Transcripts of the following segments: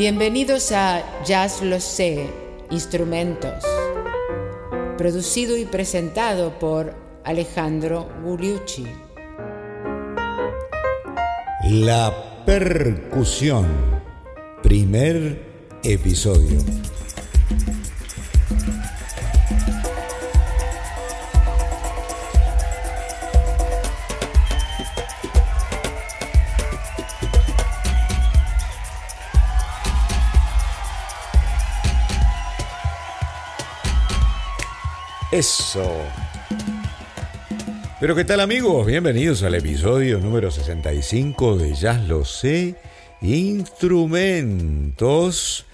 Bienvenidos a Jazz Lo Sé, Instrumentos, producido y presentado por Alejandro Gugliucci. La percusión, primer episodio. Eso. Pero ¿qué tal amigos? Bienvenidos al episodio número 65 de Jazz Lo Sé, Instrumentos,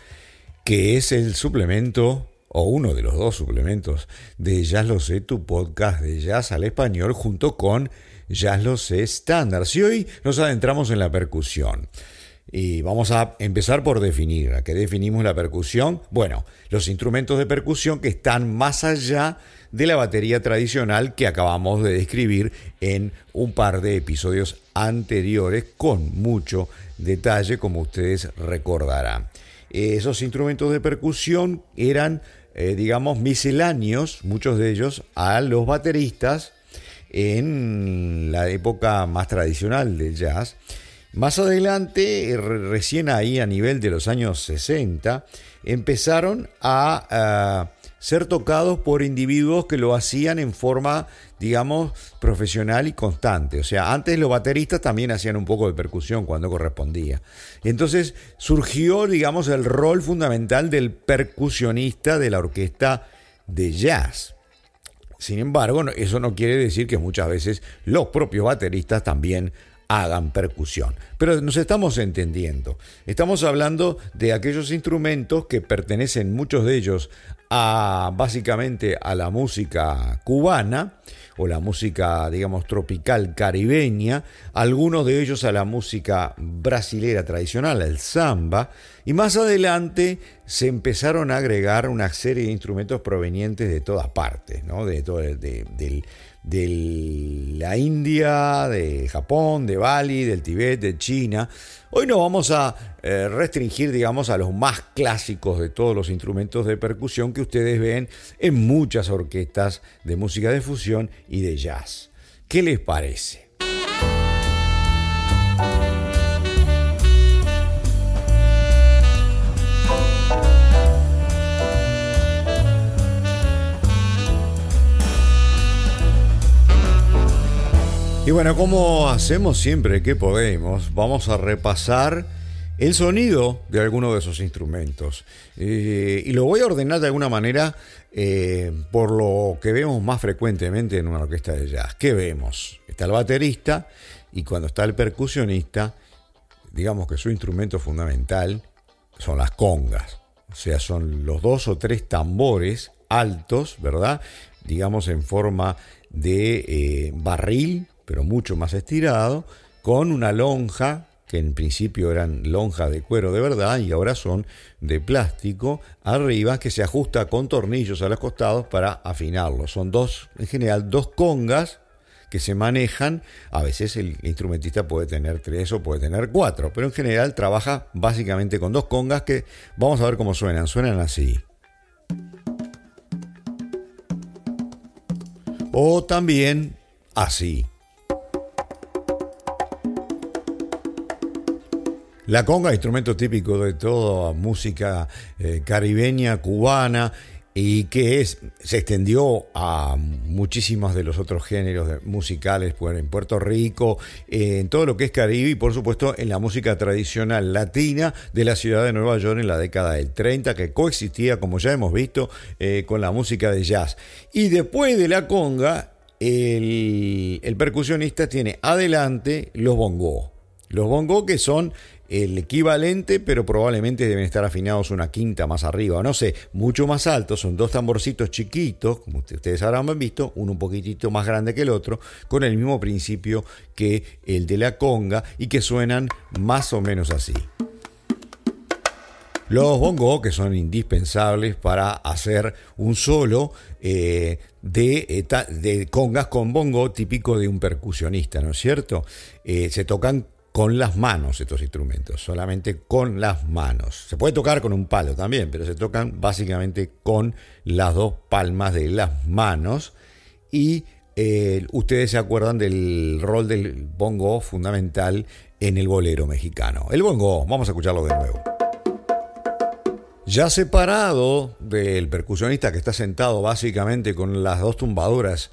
que es el suplemento, o uno de los dos suplementos, de Jazz Lo Sé, tu podcast de jazz al español, junto con Jazz Lo Sé Standards. Y hoy nos adentramos en la percusión. Y vamos a empezar por definir. ¿A qué definimos la percusión? Bueno, los instrumentos de percusión que están más allá de la batería tradicional que acabamos de describir en un par de episodios anteriores con mucho detalle, como ustedes recordarán. Esos instrumentos de percusión eran, eh, digamos, misceláneos, muchos de ellos, a los bateristas en la época más tradicional del jazz más adelante, eh, recién ahí a nivel de los años 60, empezaron a, ser tocados por individuos que lo hacían en forma, digamos, profesional y constante. O sea, antes los bateristas también hacían un poco de percusión cuando correspondía. Entonces surgió, digamos, el rol fundamental del percusionista de la orquesta de jazz. Sin embargo, eso no quiere decir que muchas veces los propios bateristas también hagan percusión. Pero nos estamos entendiendo. Estamos hablando de aquellos instrumentos que pertenecen muchos de ellos a básicamente a la música cubana o la música digamos tropical caribeña, algunos de ellos a la música brasilera tradicional, el samba, y más adelante se empezaron a agregar una serie de instrumentos provenientes de todas partes, ¿no? de, todo, del de la India, de Japón, de Bali, del Tibet, de China. Hoy nos vamos a eh, restringir, digamos, a los más clásicos de todos los instrumentos de percusión que ustedes ven en muchas orquestas de música de fusión y de jazz. ¿Qué les parece? Y bueno, como hacemos siempre que podemos, vamos a repasar el sonido de alguno de esos instrumentos. Eh, y lo voy a ordenar de alguna manera eh, por lo que vemos más frecuentemente en una orquesta de jazz. ¿Qué vemos? Está el baterista y cuando está el percusionista, digamos que su instrumento fundamental son las congas. O sea, son los dos o tres tambores altos, ¿verdad? Digamos en forma de eh, barril pero mucho más estirado, con una lonja, que en principio eran lonjas de cuero de verdad y ahora son de plástico, arriba, que se ajusta con tornillos a los costados para afinarlo. Son dos, en general, dos congas que se manejan. A veces el instrumentista puede tener tres o puede tener cuatro, pero en general trabaja básicamente con dos congas que vamos a ver cómo suenan. Suenan así. O también así. La conga, instrumento típico de toda música eh, caribeña, cubana, y que se extendió a muchísimos de los otros géneros musicales pues, en Puerto Rico, en todo lo que es Caribe y por supuesto en la música tradicional latina de la ciudad de Nueva York en la década del 30, que coexistía, como ya hemos visto, eh, con la música de jazz. Y después de la conga, el, el percusionista tiene adelante los bongos. Los bongos que son el equivalente, pero probablemente deben estar afinados una quinta más arriba, no sé, mucho más altos, son dos tamborcitos chiquitos, como ustedes habrán visto, uno un poquitito más grande que el otro, con el mismo principio que el de la conga y que suenan más o menos así. Los bongos, que son indispensables para hacer un solo eh, de, eh, de, congas con bongo típico de un percusionista, ¿no es cierto? Eh, se tocan con las manos estos instrumentos, solamente con las manos. Se puede tocar con un palo también, pero se tocan básicamente con las dos palmas de las manos y eh, ustedes se acuerdan del rol del bongo fundamental en el bolero mexicano. El bongo, vamos a escucharlo de nuevo. Ya separado del percusionista que está sentado básicamente con las dos tumbadoras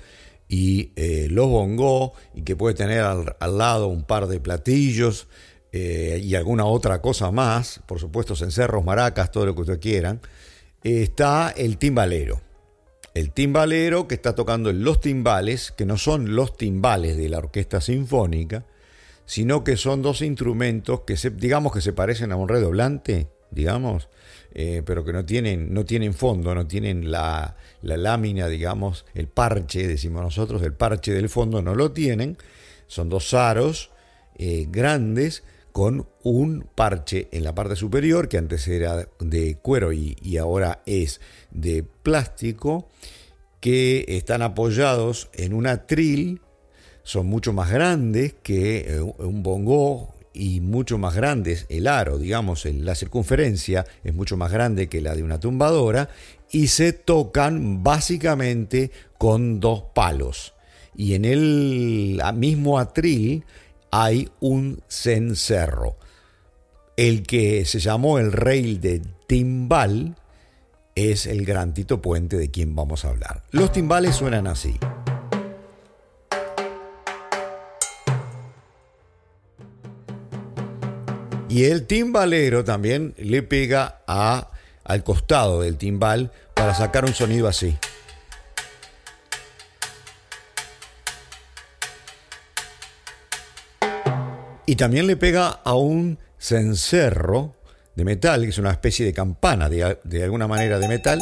y eh, los bongó y que puede tener al, lado un par de platillos eh, y alguna otra cosa más, por supuesto cencerros, maracas, todo lo que ustedes quieran, está el timbalero. El timbalero que está tocando los timbales, que no son los timbales de la orquesta sinfónica, sino que son dos instrumentos que se, digamos que se parecen a un redoblante, digamos, eh, pero que no tienen, no tienen fondo, no tienen la, lámina, digamos, el parche, decimos nosotros, el parche del fondo no lo tienen. Son dos aros eh, grandes con un parche en la parte superior, que antes era de cuero y, y ahora es de plástico, que están apoyados en un atril, son mucho más grandes que eh, un bongo y mucho más grandes, el aro, digamos, la circunferencia es mucho más grande que la de una tumbadora y se tocan básicamente con dos palos. Y en el mismo atril hay un cencerro. El que se llamó el rey de timbal es el gran Tito Puente de quien vamos a hablar. Los timbales suenan así. Y el timbalero también le pega a, al costado del timbal para sacar un sonido así. Y también le pega a un cencerro de metal, que es una especie de campana de, de alguna manera de metal,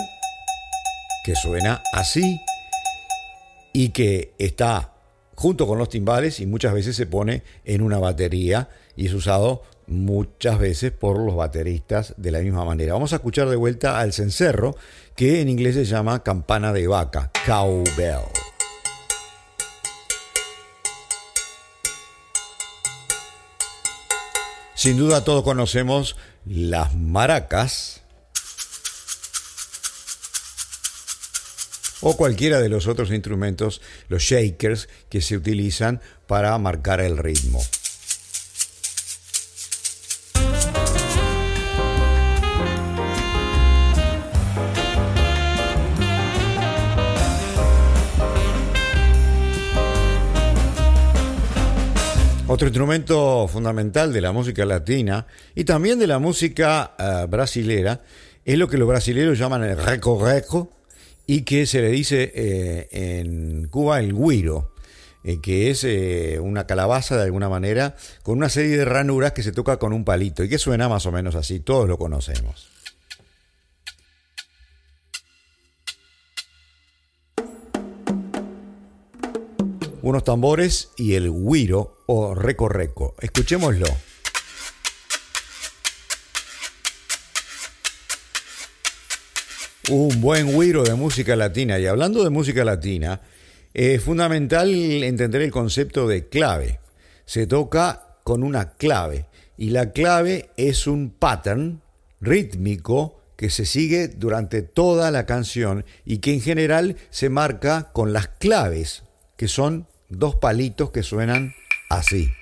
que suena así y que está junto con los timbales y muchas veces se pone en una batería y es usado muchas veces por los bateristas de la misma manera. Vamos a escuchar de vuelta al cencerro, que en inglés se llama campana de vaca, cowbell. Sin duda todos conocemos las maracas o cualquiera de los otros instrumentos, los shakers, que se utilizan para marcar el ritmo. Otro instrumento fundamental de la música latina y también de la música eh, brasilera es lo que los brasileños llaman el reco y que se le dice eh, en Cuba el guiro, eh, que es una calabaza de alguna manera con una serie de ranuras que se toca con un palito y que suena más o menos así, todos lo conocemos. unos tambores y el guiro o reco-reco. Escuchémoslo. Un buen guiro de música latina. Y hablando de música latina, es fundamental entender el concepto de clave. Se toca con una clave. Y la clave es un pattern rítmico que se sigue durante toda la canción y que en general se marca con las claves, que son dos palitos que suenan así.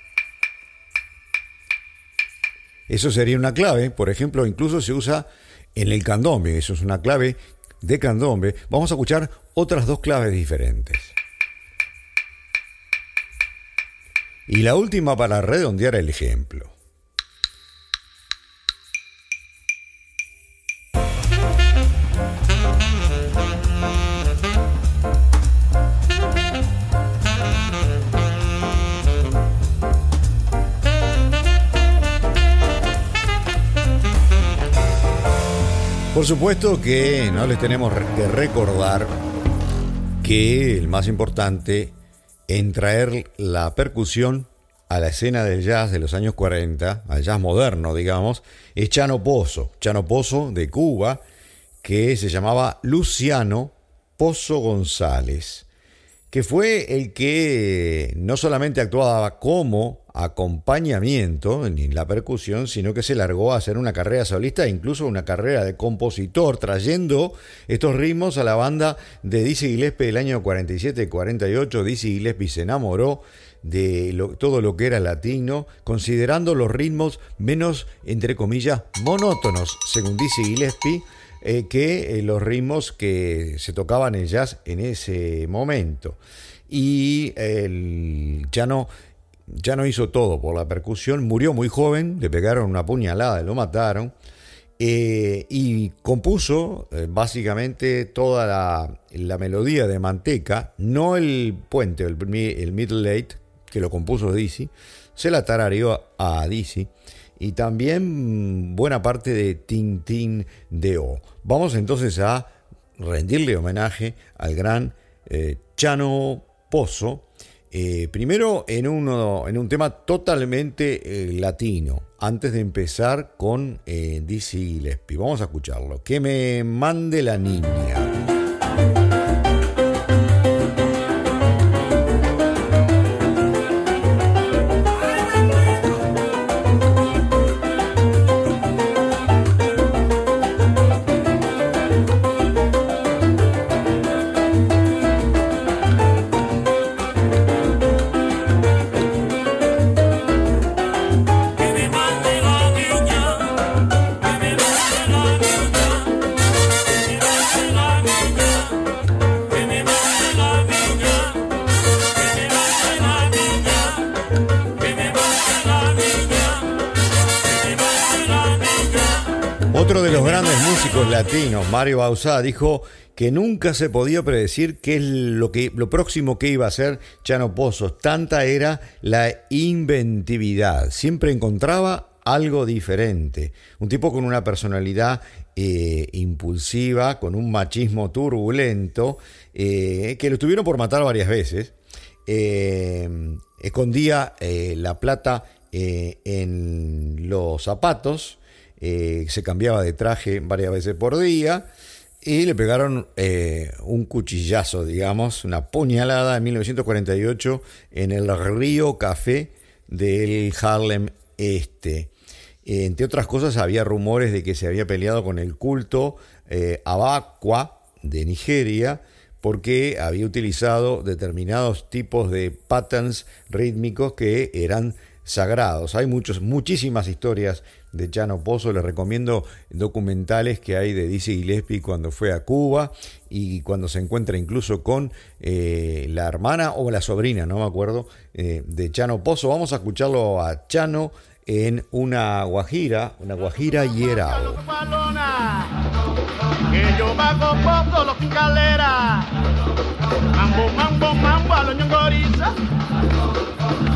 Eso sería una clave, por ejemplo, incluso se usa en el candombe, eso es una clave de candombe. Vamos a escuchar otras dos claves diferentes. Y la última para redondear el ejemplo. Por supuesto que no les tenemos que recordar que el más importante en traer la percusión a la escena del jazz de los años 40, al jazz moderno, digamos, es Chano Pozo, Chano Pozo de Cuba, que se llamaba Luciano Pozo González, que fue el que no solamente actuaba como acompañamiento en la percusión, sino que se largó a hacer una carrera solista e incluso una carrera de compositor, trayendo estos ritmos a la banda de Dizzy Gillespie del año 47-48. Dizzy Gillespie se enamoró de todo lo que era latino, considerando los ritmos menos, entre comillas, monótonos, según Dizzy Gillespie, eh, que eh, los ritmos que se tocaban en jazz en ese momento. Y ya, no, ya no hizo todo por la percusión, murió muy joven, le pegaron una puñalada lo mataron. Eh, y compuso básicamente toda la, melodía de Manteca, no el puente, el, el Middle Late, que lo compuso Dizzy, se la tarareó a Dizzy y también buena parte de Tintín de O. Vamos entonces a rendirle homenaje al gran eh, Chano Pozo, eh, primero en, en un tema totalmente eh, latino, antes de empezar con Dizzy Gillespie. Vamos a escucharlo. Que me mande la niña. Mario Bausá, dijo que nunca se podía predecir qué es lo, que, lo próximo que iba a hacer Chano Pozos. Tanta era la inventividad. Siempre encontraba algo diferente. Un tipo con una personalidad eh, impulsiva, con un machismo turbulento, eh, que lo tuvieron por matar varias veces. Eh, escondía la plata en los zapatos eh, se cambiaba de traje varias veces por día y le pegaron eh, un cuchillazo, digamos, una puñalada en 1948 en el Río Café del Harlem Este. entre otras cosas, había rumores de que se había peleado con el culto eh, de Nigeria porque había utilizado determinados tipos de patterns rítmicos que eran sagrados. Hay muchos, muchísimas historias de Chano Pozo. Les recomiendo documentales que hay de Dizzy Gillespie cuando fue a Cuba y cuando se encuentra incluso con eh, la hermana o la sobrina, no me acuerdo, eh, de Chano Pozo. Vamos a escucharlo a Chano en una guajira, una guajira hierao.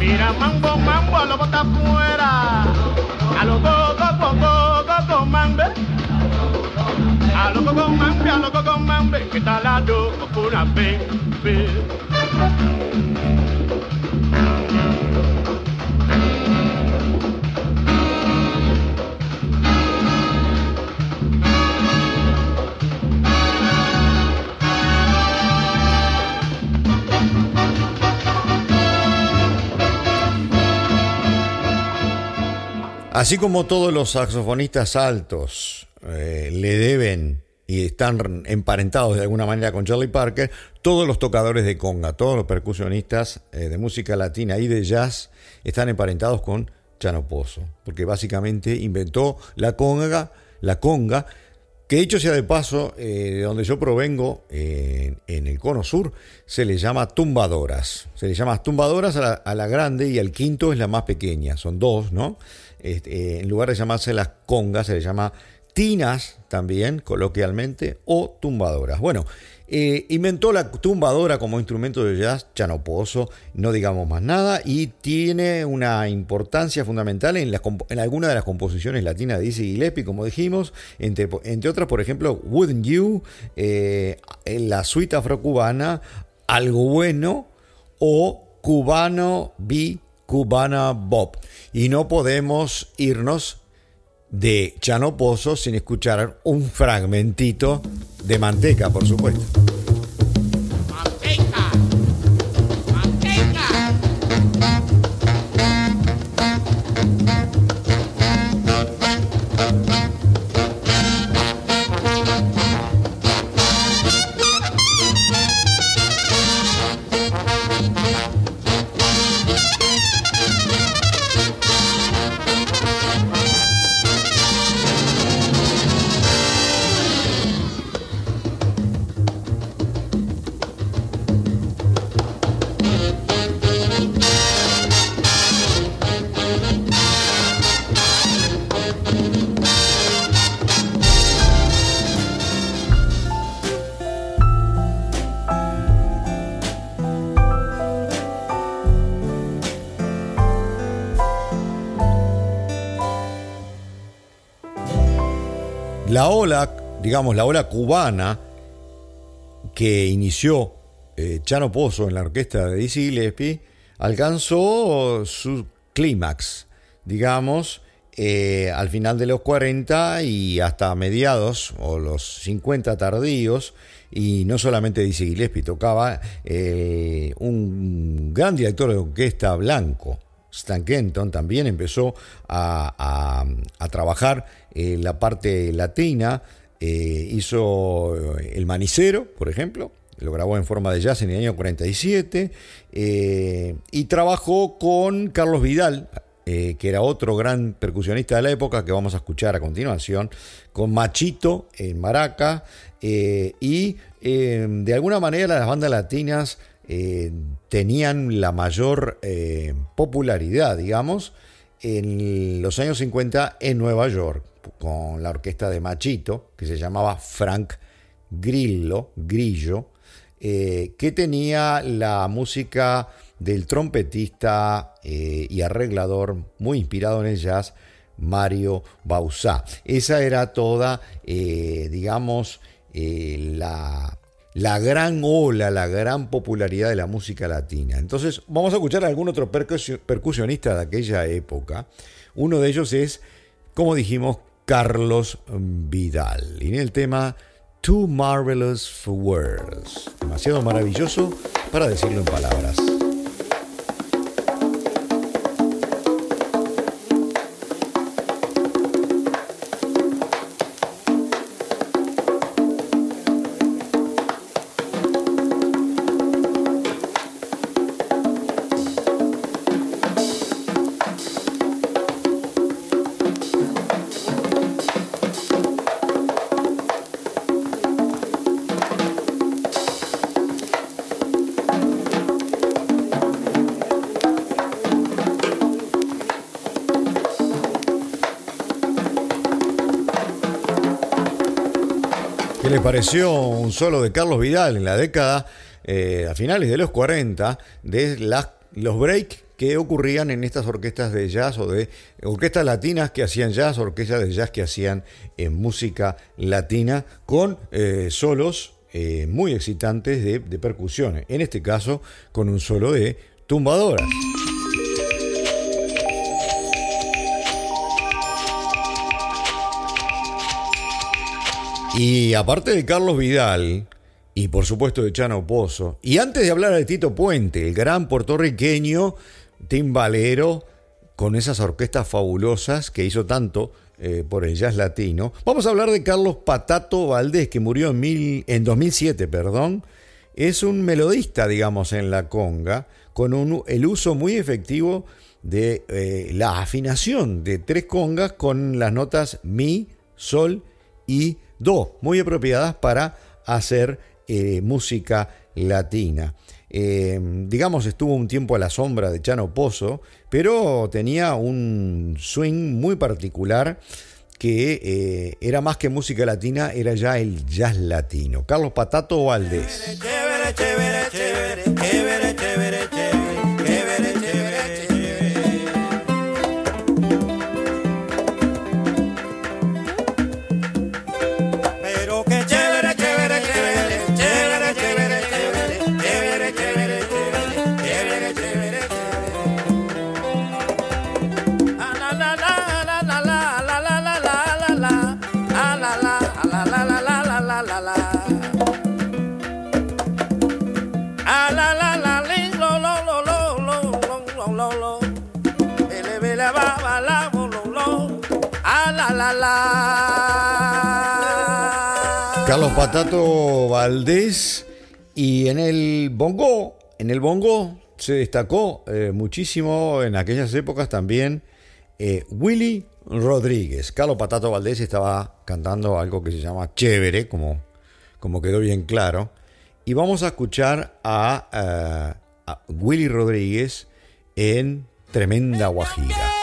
Mira, mambo, mambo a los bota fuera. A los go, go, go, go, go, go, mambe. A los go, go, mambe, a los go, go, mambe. Que tal la una be, be. Así como todos los saxofonistas altos eh, le deben y están emparentados de alguna manera con Charlie Parker, todos los tocadores de conga, todos los percusionistas eh, de música latina y de jazz están emparentados con Chano Pozo, porque básicamente inventó la conga, la conga, que dicho sea de paso, eh, de donde yo provengo, en el cono sur, se le llama tumbadoras. Se le llama tumbadoras a la, grande y al quinto es la más pequeña, son dos, ¿no? Este, en lugar de llamarse las congas, se le llama tinas también, coloquialmente, o tumbadoras. Bueno, eh, inventó la tumbadora como instrumento de jazz chanoposo, no digamos más nada, y tiene una importancia fundamental en, algunas de las composiciones latinas de Dizzy Gillespie, como dijimos, entre, otras, por ejemplo, Wouldn't You, eh, la suite afrocubana, Algo Bueno, o Cubano B Cubana Bob. Y no podemos irnos de Chano Pozo sin escuchar un fragmentito de manteca, por supuesto. Digamos, la ola cubana que inició eh, Chano Pozo en la orquesta de Dizzy Gillespie alcanzó su clímax, digamos, eh, al final de los 40 y hasta mediados o los 50 tardíos. Y no solamente Dizzy Gillespie, tocaba eh, un gran director de orquesta blanco, Stan Kenton, también empezó a, trabajar en la parte latina. Eh, hizo El Manicero, por ejemplo, lo grabó en forma de jazz en el año 47 y trabajó con Carlos Vidal, eh, que era otro gran percusionista de la época, que vamos a escuchar a continuación, con Machito en Maraca, eh, y eh, de alguna manera las bandas latinas tenían la mayor popularidad, digamos, en los años 50 en Nueva York, con la orquesta de Machito, que se llamaba Frank Grillo, Grillo, que tenía la música del trompetista eh, y arreglador muy inspirado en el jazz, Mario Bausá. Esa era toda, eh, digamos, eh, la, la, gran ola, la gran popularidad de la música latina. Entonces, vamos a escuchar a algún otro percusionista de aquella época. Uno de ellos es, como dijimos, Carlos Vidal. Y en el tema Too Marvelous for Words. Demasiado maravilloso para decirlo en palabras. Pareció un solo de Carlos Vidal en la década, eh, a finales de los 40, de las, los breaks que ocurrían en estas orquestas de jazz o de orquestas latinas que hacían jazz, orquestas de jazz que hacían eh, música latina con eh, solos muy excitantes de, de percusiones, en este caso con un solo de tumbadoras. Y aparte de Carlos Vidal, y por supuesto de Chano Pozo, y antes de hablar de Tito Puente, el gran puertorriqueño timbalero, con esas orquestas fabulosas que hizo tanto eh, por el jazz latino, vamos a hablar de Carlos Patato Valdés, que murió en, mil, en 2007, perdón. Es un melodista, digamos, en la conga, con un, el uso muy efectivo de eh, la afinación de tres congas con las notas mi, sol y dos muy apropiadas para hacer eh, música latina. Eh, digamos, estuvo un tiempo a la sombra de Chano Pozo, pero tenía un swing muy particular que eh, era más que música latina, era ya el jazz latino. Carlos Patato Valdés. Carlos Patato Valdés y en el bongo, en el bongo se destacó eh, muchísimo en aquellas épocas también eh, Willy Rodríguez. Carlos Patato Valdés estaba cantando algo que se llama Chévere, como, como quedó bien claro. Y vamos a escuchar a, eh, a Willy Rodríguez en Tremenda Guajira.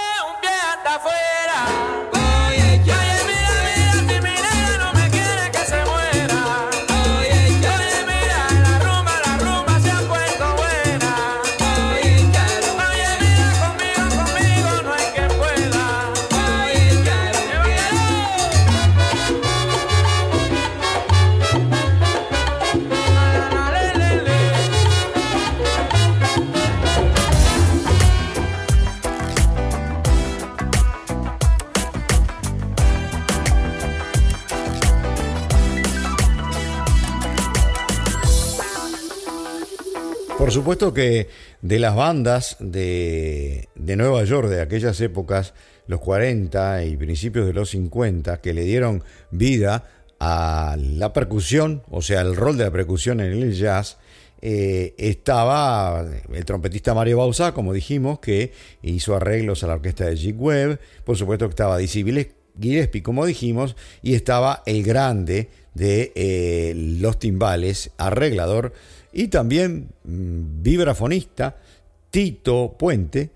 Supuesto que de las bandas de, de, Nueva York de aquellas épocas, los 40 y principios de los 50, que le dieron vida a la percusión, o sea, el rol de la percusión en el jazz, eh, estaba el trompetista Mario Bausa, como dijimos, que hizo arreglos a la orquesta de Jig Webb, por supuesto que estaba Dizzy Gillespie, como dijimos, y estaba el grande de eh, los timbales, arreglador y también mm, vibrafonista Tito Puente,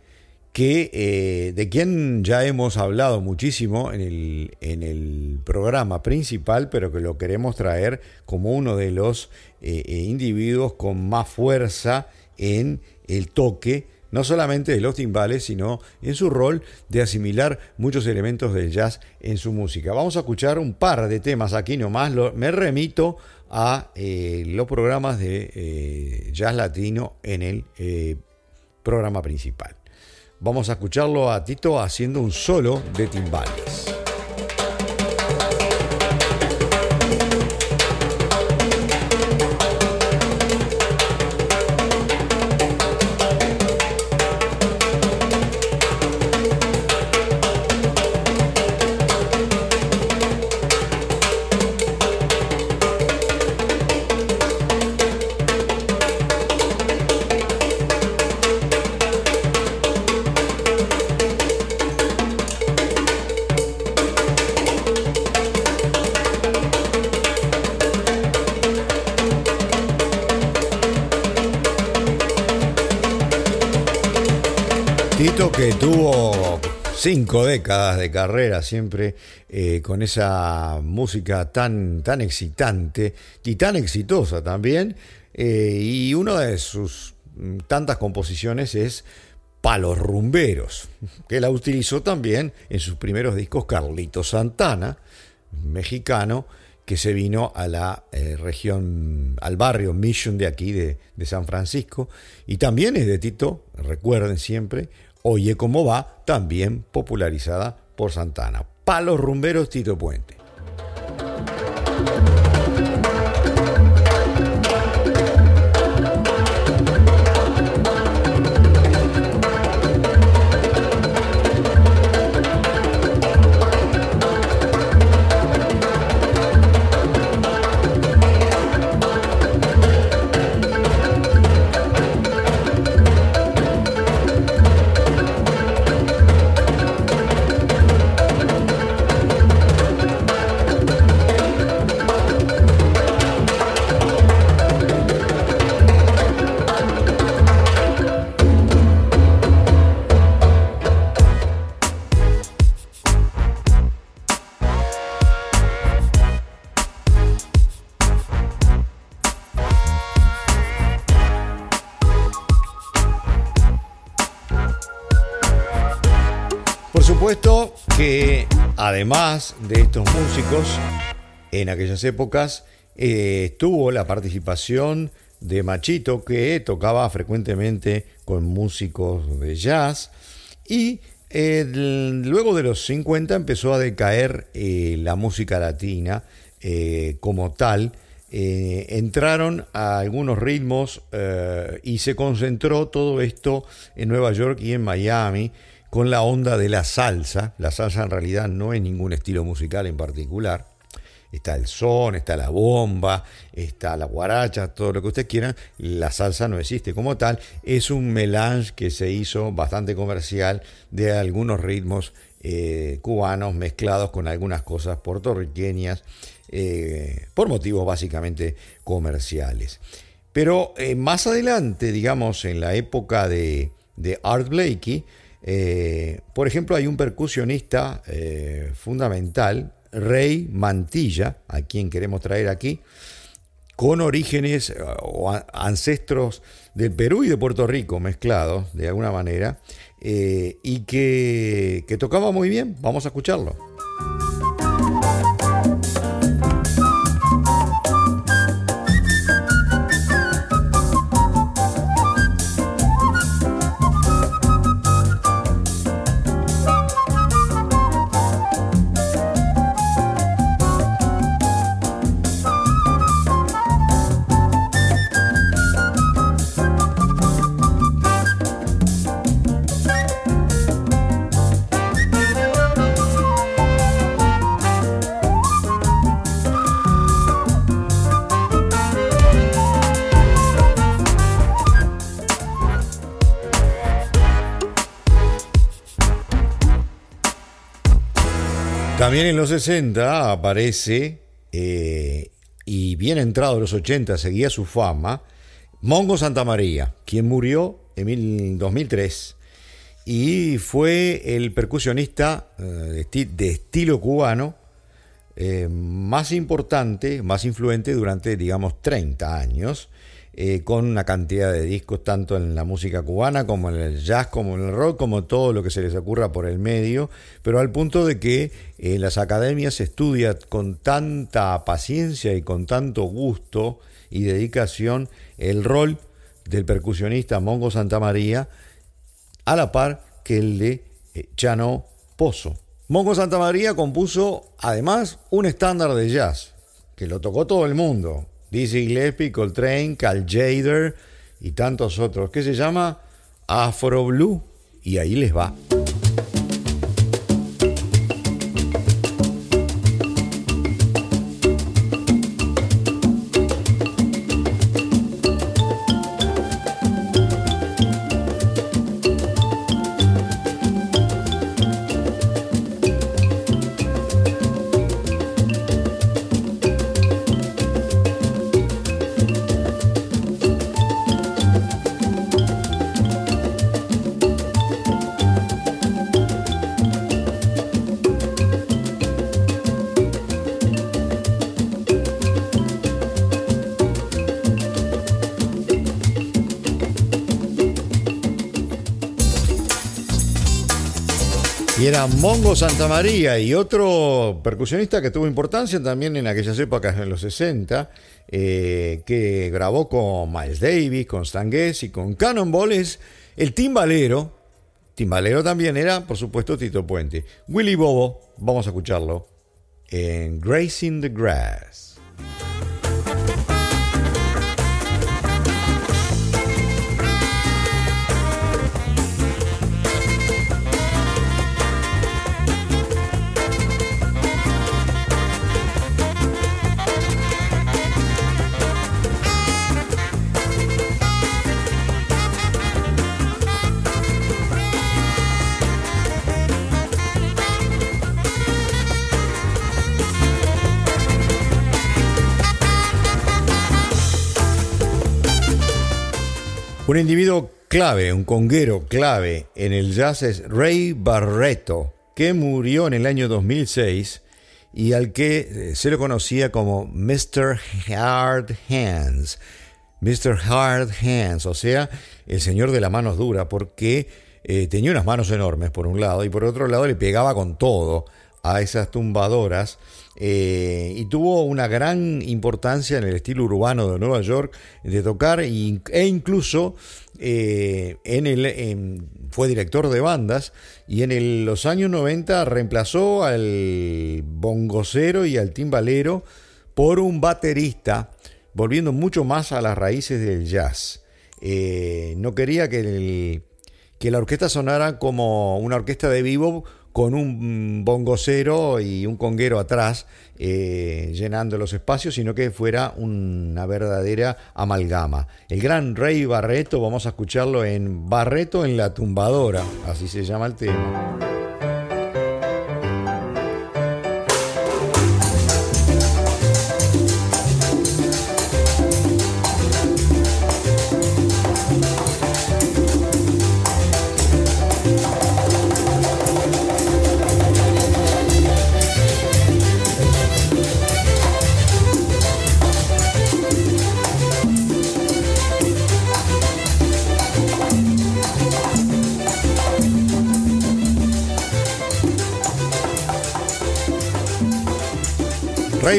que, eh, de quien ya hemos hablado muchísimo en el, en el, programa principal, pero que lo queremos traer como uno de los eh, eh, individuos con más fuerza en el toque, no solamente de los timbales, sino en su rol de asimilar muchos elementos del jazz en su música. Vamos a escuchar un par de temas aquí nomás, me remito a eh, los programas de eh, jazz latino en el eh, programa principal. Vamos a escucharlo a Tito haciendo un solo de timbales. Que tuvo cinco décadas de carrera siempre eh, con esa música tan, tan excitante y tan exitosa también. Eh, y una de sus tantas composiciones es Palos Rumberos, que la utilizó también en sus primeros discos Carlito Santana, mexicano, que se vino a la eh, región, al barrio Mission de aquí, de San Francisco, y también es de Tito, recuerden siempre, Oye cómo va, también popularizada por Santana. Palos rumberos Tito Puente. Además de estos músicos, en aquellas épocas eh, tuvo la participación de Machito, que tocaba frecuentemente con músicos de jazz, y luego de los 50 empezó a decaer eh, la música latina eh, como tal, entraron a algunos ritmos y se concentró todo esto en Nueva York y en Miami, con la onda de la salsa. La salsa en realidad no es ningún estilo musical en particular. Está el son, está la bomba, está la guaracha, todo lo que ustedes quieran. La salsa no existe como tal. Es un melange que se hizo bastante comercial de algunos ritmos eh, cubanos mezclados con algunas cosas puertorriqueñas eh, por motivos básicamente comerciales. Pero eh, más adelante, digamos, en la época de, de Art Blakey, eh, por ejemplo, hay un percusionista eh, fundamental, Rey Mantilla, a quien queremos traer aquí, con orígenes eh, o ancestros del Perú y de Puerto Rico mezclados de alguna manera, y que, que tocaba muy bien. Vamos a escucharlo. También en los 60 aparece, eh, y bien entrado en los 80 seguía su fama, Mongo Santa María, quien murió en 2003 y fue el percusionista eh, de estilo cubano eh, más importante, más influente durante, digamos, 30 años, eh, con una cantidad de discos tanto en la música cubana como en el jazz, como en el rock, como todo lo que se les ocurra por el medio, pero al punto de que en las academias se estudia con tanta paciencia y con tanto gusto y dedicación el rol del percusionista Mongo Santamaría a la par que el de eh, Chano Pozo. Mongo Santa María compuso además un estándar de jazz que lo tocó todo el mundo. Dizzy Gillespie, Coltrane, Cal Jader y tantos otros, que se llama Afro Blue. Y ahí les va. Era Mongo Santa María y otro percusionista que tuvo importancia también en aquellas épocas, en los 60, eh, que grabó con Miles Davis, con Stan y con Cannonball, es el timbalero. Timbalero también era, por supuesto, Tito Puente. Willy Bobo, vamos a escucharlo en Gracing the Grass. Un individuo clave, un conguero clave en el jazz es Ray Barreto, que murió en el año 2006 y al que eh, se lo conocía como Mr. Hard Hands. Mr. Hard Hands, o sea, el señor de las manos duras, porque eh, tenía unas manos enormes por un lado y por otro lado le pegaba con todo a esas tumbadoras eh, y tuvo una gran importancia en el estilo urbano de Nueva York de tocar e incluso eh, en el, fue director de bandas y en los años 90 reemplazó al bongocero y al timbalero por un baterista, volviendo mucho más a las raíces del jazz. Eh, no quería que, que la orquesta sonara como una orquesta de vivo con un bongocero y un conguero atrás eh, llenando los espacios, sino que fuera una verdadera amalgama. El gran Rey Barreto, vamos a escucharlo en Barreto en la tumbadora, así se llama el tema.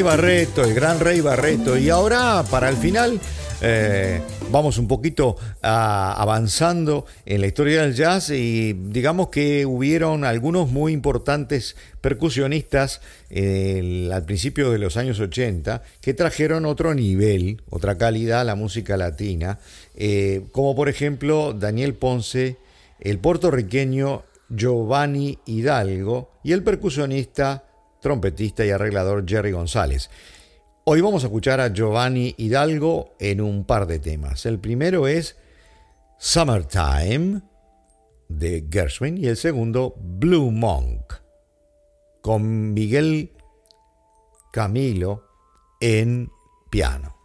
Barreto, el gran Rey Barreto. Y ahora, para el final, eh, vamos un poquito avanzando en la historia del jazz y digamos que hubieron algunos muy importantes percusionistas al principio de los años 80 que trajeron otro nivel, otra calidad a la música latina, eh, como por ejemplo Daniel Ponce, el puertorriqueño Giovanni Hidalgo y el percusionista trompetista y arreglador Jerry González. Hoy vamos a escuchar a Giovanni Hidalgo en un par de temas. El primero es Summertime de Gershwin y el segundo Blue Monk. con Miguel Camilo en piano.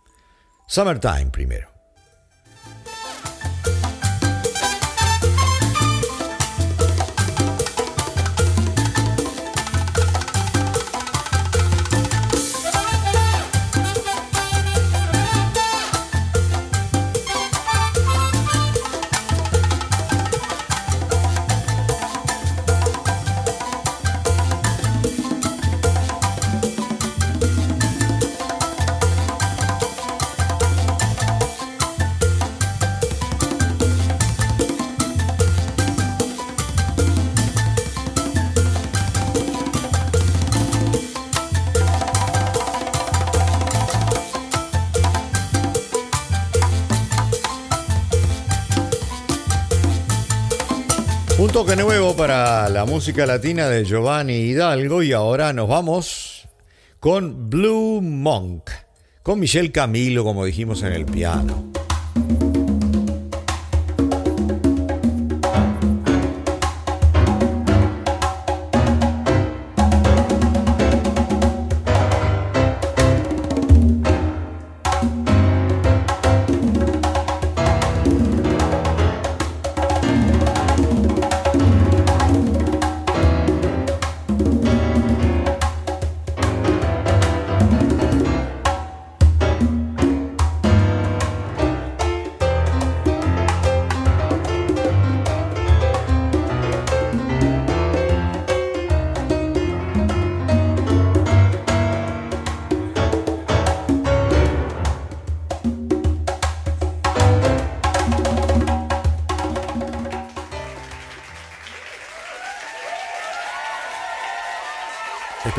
Summertime primero. Música latina de Giovanni Hidalgo y ahora nos vamos con Blue Monk, con Michelle Camilo como dijimos en el piano.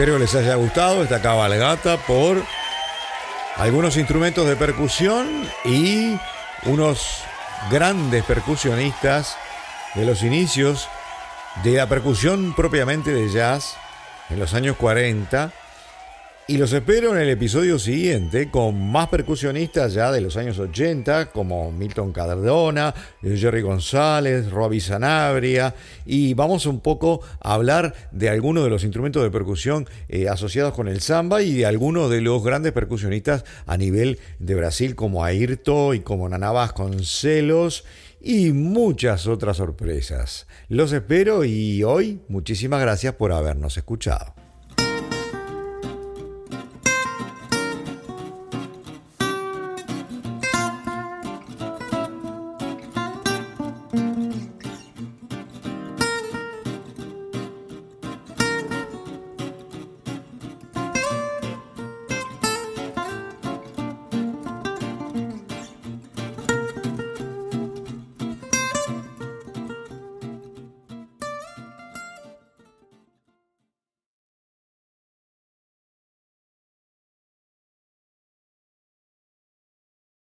Espero les haya gustado esta cabalgata por algunos instrumentos de percusión y unos grandes percusionistas de los inicios de la percusión propiamente de jazz en los años 40 y los espero en el episodio siguiente con más percusionistas ya de los años 80, como Milton Cardona, Jerry González, Robbie Sanabria, y vamos un poco a hablar de algunos de los instrumentos de percusión eh, asociados con el samba y de algunos de los grandes percusionistas a nivel de Brasil, como Ayrto y como Nana Vasconcelos y muchas otras sorpresas. Los espero y hoy muchísimas gracias por habernos escuchado.